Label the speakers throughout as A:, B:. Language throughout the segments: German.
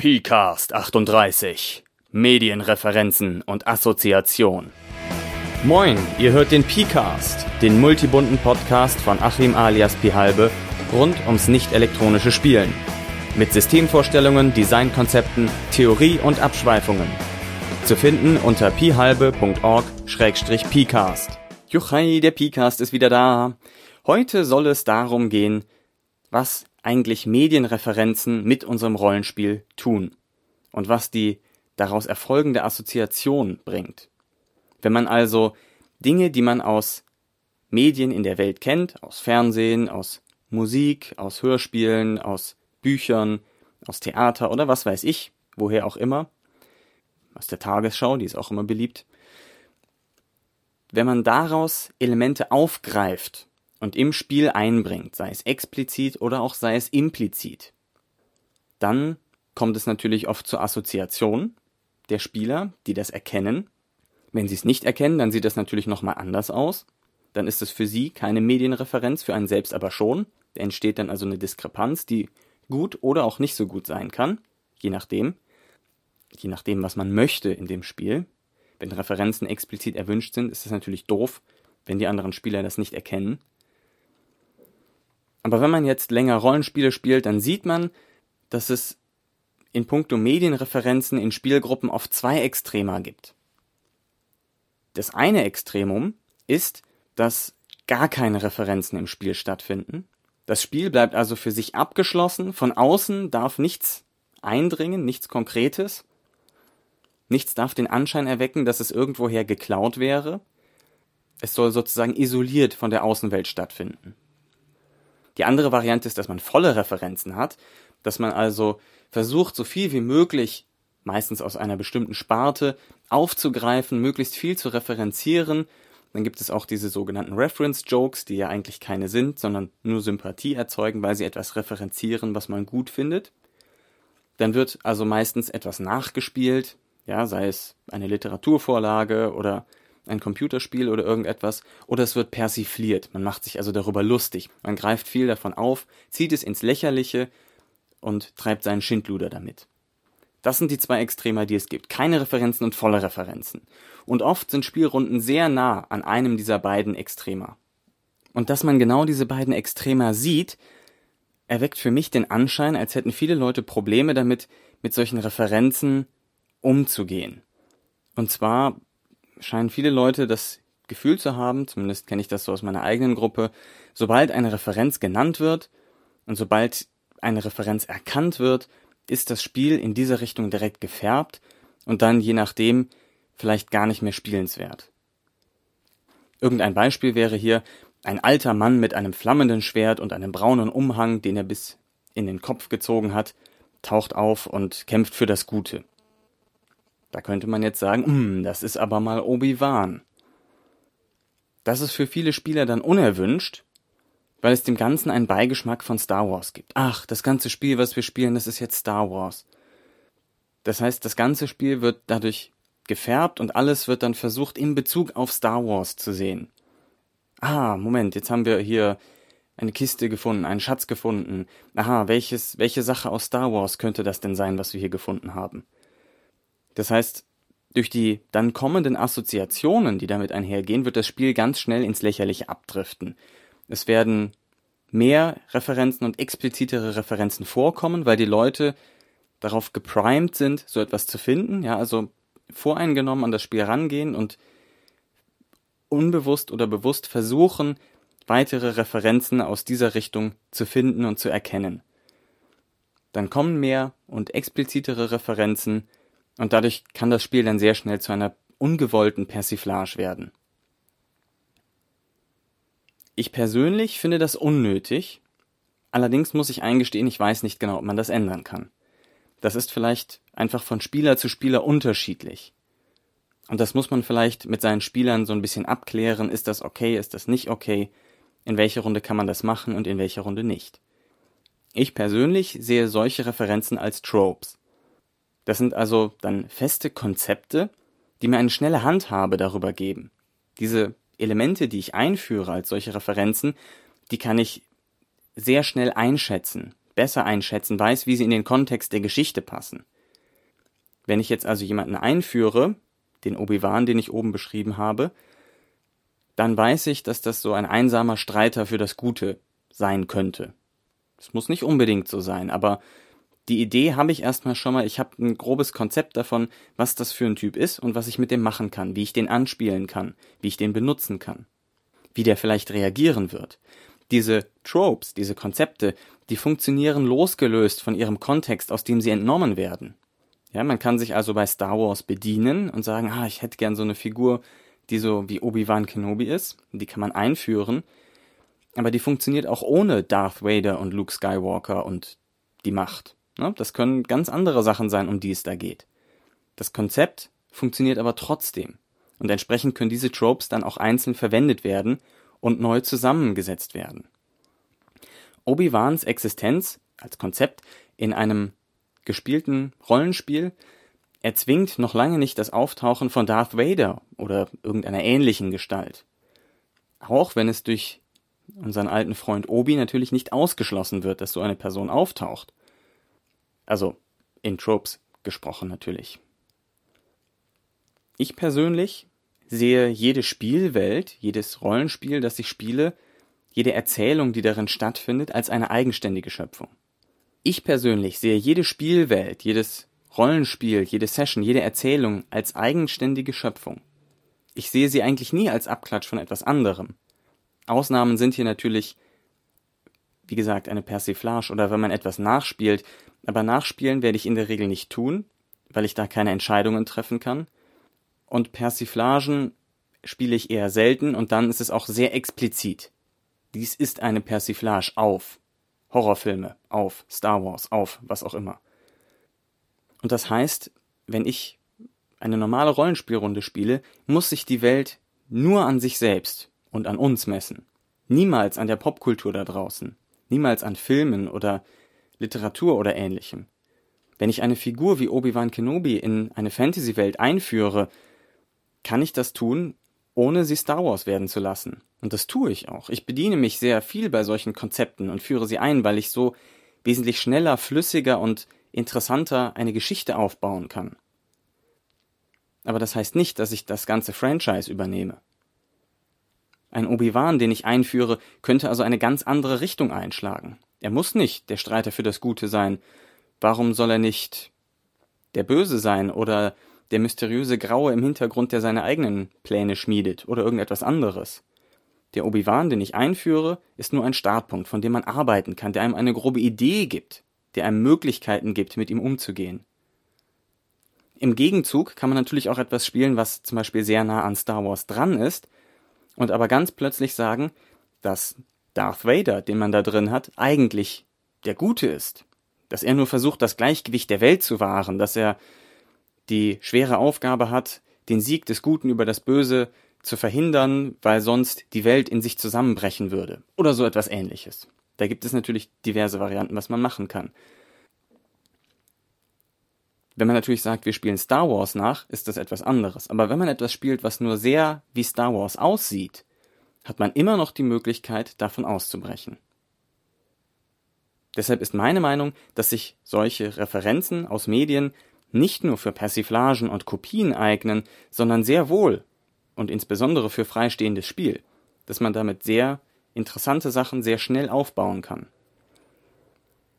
A: PCAST 38 Medienreferenzen und Assoziation. Moin, ihr hört den PCAST, den multibunten Podcast von Achim alias Pihalbe rund ums nicht elektronische Spielen. Mit Systemvorstellungen, Designkonzepten, Theorie und Abschweifungen. Zu finden unter pihalbe.org-pcast. Juchai, der PCAST ist wieder da. Heute soll es darum gehen, was eigentlich Medienreferenzen mit unserem Rollenspiel tun und was die daraus erfolgende Assoziation bringt. Wenn man also Dinge, die man aus Medien in der Welt kennt, aus Fernsehen, aus Musik, aus Hörspielen, aus Büchern, aus Theater oder was weiß ich, woher auch immer, aus der Tagesschau, die ist auch immer beliebt, wenn man daraus Elemente aufgreift und im Spiel einbringt, sei es explizit oder auch sei es implizit, dann kommt es natürlich oft zur Assoziation der Spieler, die das erkennen. Wenn sie es nicht erkennen, dann sieht das natürlich nochmal anders aus. Dann ist es für sie keine Medienreferenz, für einen selbst aber schon. Da entsteht dann also eine Diskrepanz, die gut oder auch nicht so gut sein kann, je nachdem. Je nachdem, was man möchte in dem Spiel. Wenn Referenzen explizit erwünscht sind, ist es natürlich doof, wenn die anderen Spieler das nicht erkennen. Aber wenn man jetzt länger Rollenspiele spielt, dann sieht man, dass es in puncto Medienreferenzen in Spielgruppen oft zwei Extrema gibt. Das eine Extremum ist, dass gar keine Referenzen im Spiel stattfinden. Das Spiel bleibt also für sich abgeschlossen, von außen darf nichts eindringen, nichts Konkretes. Nichts darf den Anschein erwecken, dass es irgendwoher geklaut wäre. Es soll sozusagen isoliert von der Außenwelt stattfinden. Die andere Variante ist, dass man volle Referenzen hat, dass man also versucht, so viel wie möglich, meistens aus einer bestimmten Sparte, aufzugreifen, möglichst viel zu referenzieren. Dann gibt es auch diese sogenannten Reference Jokes, die ja eigentlich keine sind, sondern nur Sympathie erzeugen, weil sie etwas referenzieren, was man gut findet. Dann wird also meistens etwas nachgespielt, ja, sei es eine Literaturvorlage oder ein Computerspiel oder irgendetwas, oder es wird persifliert. Man macht sich also darüber lustig. Man greift viel davon auf, zieht es ins Lächerliche und treibt seinen Schindluder damit. Das sind die zwei Extremer, die es gibt. Keine Referenzen und volle Referenzen. Und oft sind Spielrunden sehr nah an einem dieser beiden Extremer. Und dass man genau diese beiden Extremer sieht, erweckt für mich den Anschein, als hätten viele Leute Probleme damit, mit solchen Referenzen umzugehen. Und zwar scheinen viele Leute das Gefühl zu haben, zumindest kenne ich das so aus meiner eigenen Gruppe, sobald eine Referenz genannt wird und sobald eine Referenz erkannt wird, ist das Spiel in dieser Richtung direkt gefärbt und dann je nachdem vielleicht gar nicht mehr spielenswert. Irgendein Beispiel wäre hier ein alter Mann mit einem flammenden Schwert und einem braunen Umhang, den er bis in den Kopf gezogen hat, taucht auf und kämpft für das Gute. Da könnte man jetzt sagen, hm, das ist aber mal Obi-Wan. Das ist für viele Spieler dann unerwünscht, weil es dem Ganzen einen Beigeschmack von Star Wars gibt. Ach, das ganze Spiel, was wir spielen, das ist jetzt Star Wars. Das heißt, das ganze Spiel wird dadurch gefärbt und alles wird dann versucht, in Bezug auf Star Wars zu sehen. Ah, Moment, jetzt haben wir hier eine Kiste gefunden, einen Schatz gefunden. Aha, welches, welche Sache aus Star Wars könnte das denn sein, was wir hier gefunden haben? Das heißt, durch die dann kommenden Assoziationen, die damit einhergehen, wird das Spiel ganz schnell ins Lächerliche abdriften. Es werden mehr Referenzen und explizitere Referenzen vorkommen, weil die Leute darauf geprimed sind, so etwas zu finden, ja, also voreingenommen an das Spiel rangehen und unbewusst oder bewusst versuchen, weitere Referenzen aus dieser Richtung zu finden und zu erkennen. Dann kommen mehr und explizitere Referenzen, und dadurch kann das Spiel dann sehr schnell zu einer ungewollten Persiflage werden. Ich persönlich finde das unnötig, allerdings muss ich eingestehen, ich weiß nicht genau, ob man das ändern kann. Das ist vielleicht einfach von Spieler zu Spieler unterschiedlich. Und das muss man vielleicht mit seinen Spielern so ein bisschen abklären, ist das okay, ist das nicht okay, in welcher Runde kann man das machen und in welcher Runde nicht. Ich persönlich sehe solche Referenzen als Tropes. Das sind also dann feste Konzepte, die mir eine schnelle Handhabe darüber geben. Diese Elemente, die ich einführe als solche Referenzen, die kann ich sehr schnell einschätzen, besser einschätzen, weiß, wie sie in den Kontext der Geschichte passen. Wenn ich jetzt also jemanden einführe, den Obi-Wan, den ich oben beschrieben habe, dann weiß ich, dass das so ein einsamer Streiter für das Gute sein könnte. Es muss nicht unbedingt so sein, aber die Idee habe ich erstmal schon mal, ich habe ein grobes Konzept davon, was das für ein Typ ist und was ich mit dem machen kann, wie ich den anspielen kann, wie ich den benutzen kann, wie der vielleicht reagieren wird. Diese Tropes, diese Konzepte, die funktionieren losgelöst von ihrem Kontext, aus dem sie entnommen werden. Ja, man kann sich also bei Star Wars bedienen und sagen, ah, ich hätte gern so eine Figur, die so wie Obi-Wan Kenobi ist, die kann man einführen, aber die funktioniert auch ohne Darth Vader und Luke Skywalker und die Macht. Ne? Das können ganz andere Sachen sein, um die es da geht. Das Konzept funktioniert aber trotzdem. Und entsprechend können diese Tropes dann auch einzeln verwendet werden und neu zusammengesetzt werden. Obi-Wans Existenz als Konzept in einem gespielten Rollenspiel erzwingt noch lange nicht das Auftauchen von Darth Vader oder irgendeiner ähnlichen Gestalt. Auch wenn es durch unseren alten Freund Obi natürlich nicht ausgeschlossen wird, dass so eine Person auftaucht. Also in Tropes gesprochen natürlich. Ich persönlich sehe jede Spielwelt, jedes Rollenspiel, das ich spiele, jede Erzählung, die darin stattfindet, als eine eigenständige Schöpfung. Ich persönlich sehe jede Spielwelt, jedes Rollenspiel, jede Session, jede Erzählung als eigenständige Schöpfung. Ich sehe sie eigentlich nie als Abklatsch von etwas anderem. Ausnahmen sind hier natürlich, wie gesagt, eine Persiflage oder wenn man etwas nachspielt, aber nachspielen werde ich in der Regel nicht tun, weil ich da keine Entscheidungen treffen kann. Und Persiflagen spiele ich eher selten und dann ist es auch sehr explizit. Dies ist eine Persiflage auf Horrorfilme, auf Star Wars, auf was auch immer. Und das heißt, wenn ich eine normale Rollenspielrunde spiele, muss sich die Welt nur an sich selbst und an uns messen. Niemals an der Popkultur da draußen. Niemals an Filmen oder Literatur oder ähnlichem. Wenn ich eine Figur wie Obi-Wan Kenobi in eine Fantasy-Welt einführe, kann ich das tun, ohne sie Star Wars werden zu lassen. Und das tue ich auch. Ich bediene mich sehr viel bei solchen Konzepten und führe sie ein, weil ich so wesentlich schneller, flüssiger und interessanter eine Geschichte aufbauen kann. Aber das heißt nicht, dass ich das ganze Franchise übernehme. Ein Obi-Wan, den ich einführe, könnte also eine ganz andere Richtung einschlagen. Er muss nicht der Streiter für das Gute sein. Warum soll er nicht der Böse sein oder der mysteriöse Graue im Hintergrund, der seine eigenen Pläne schmiedet oder irgendetwas anderes? Der Obi-Wan, den ich einführe, ist nur ein Startpunkt, von dem man arbeiten kann, der einem eine grobe Idee gibt der einem Möglichkeiten gibt, mit ihm umzugehen. Im Gegenzug kann man natürlich auch etwas spielen, was zum Beispiel sehr nah an Star Wars dran ist, und aber ganz plötzlich sagen, dass Darth Vader, den man da drin hat, eigentlich der Gute ist. Dass er nur versucht, das Gleichgewicht der Welt zu wahren, dass er die schwere Aufgabe hat, den Sieg des Guten über das Böse zu verhindern, weil sonst die Welt in sich zusammenbrechen würde. Oder so etwas ähnliches. Da gibt es natürlich diverse Varianten, was man machen kann. Wenn man natürlich sagt, wir spielen Star Wars nach, ist das etwas anderes. Aber wenn man etwas spielt, was nur sehr wie Star Wars aussieht, hat man immer noch die Möglichkeit, davon auszubrechen. Deshalb ist meine Meinung, dass sich solche Referenzen aus Medien nicht nur für Persiflagen und Kopien eignen, sondern sehr wohl und insbesondere für freistehendes Spiel, dass man damit sehr interessante Sachen sehr schnell aufbauen kann.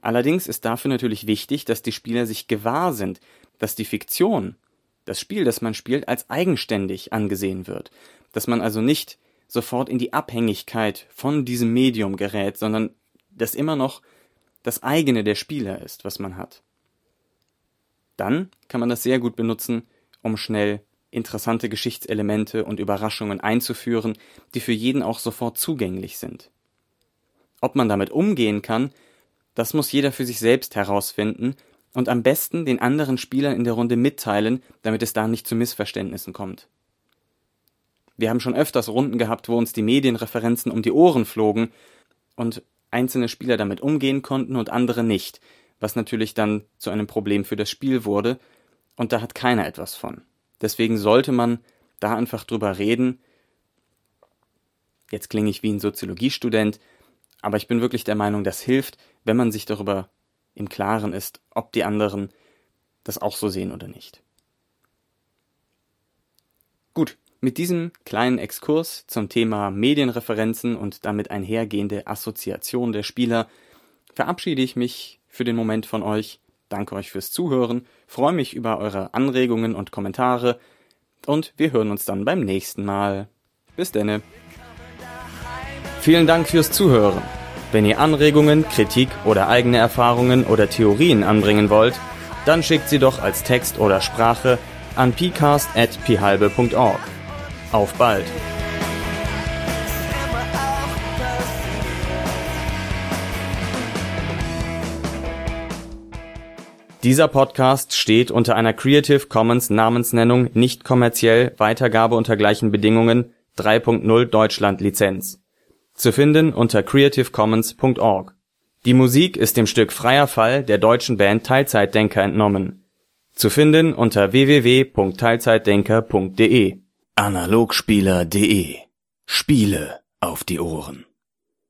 A: Allerdings ist dafür natürlich wichtig, dass die Spieler sich gewahr sind, dass die Fiktion, das Spiel, das man spielt, als eigenständig angesehen wird, dass man also nicht sofort in die Abhängigkeit von diesem Medium gerät, sondern dass immer noch das eigene der Spieler ist, was man hat. Dann kann man das sehr gut benutzen, um schnell interessante Geschichtselemente und Überraschungen einzuführen, die für jeden auch sofort zugänglich sind. Ob man damit umgehen kann, das muss jeder für sich selbst herausfinden und am besten den anderen Spielern in der Runde mitteilen, damit es da nicht zu Missverständnissen kommt. Wir haben schon öfters Runden gehabt, wo uns die Medienreferenzen um die Ohren flogen und einzelne Spieler damit umgehen konnten und andere nicht, was natürlich dann zu einem Problem für das Spiel wurde, und da hat keiner etwas von. Deswegen sollte man da einfach drüber reden. Jetzt klinge ich wie ein Soziologiestudent, aber ich bin wirklich der Meinung, das hilft, wenn man sich darüber im Klaren ist, ob die anderen das auch so sehen oder nicht. Gut, mit diesem kleinen Exkurs zum Thema Medienreferenzen und damit einhergehende Assoziation der Spieler verabschiede ich mich für den Moment von euch. Danke euch fürs Zuhören, freue mich über eure Anregungen und Kommentare und wir hören uns dann beim nächsten Mal. Bis denne. Vielen Dank fürs Zuhören. Wenn ihr Anregungen, Kritik oder eigene Erfahrungen oder Theorien anbringen wollt, dann schickt sie doch als Text oder Sprache an pcast.phalbe.org. Auf bald! Dieser Podcast steht unter einer Creative Commons Namensnennung nicht kommerziell Weitergabe unter gleichen Bedingungen 3.0 Deutschland Lizenz. Zu finden unter creativecommons.org. Die Musik ist dem Stück Freier Fall der deutschen Band Teilzeitdenker entnommen. Zu finden unter www.teilzeitdenker.de.
B: Analogspieler.de Spiele auf die Ohren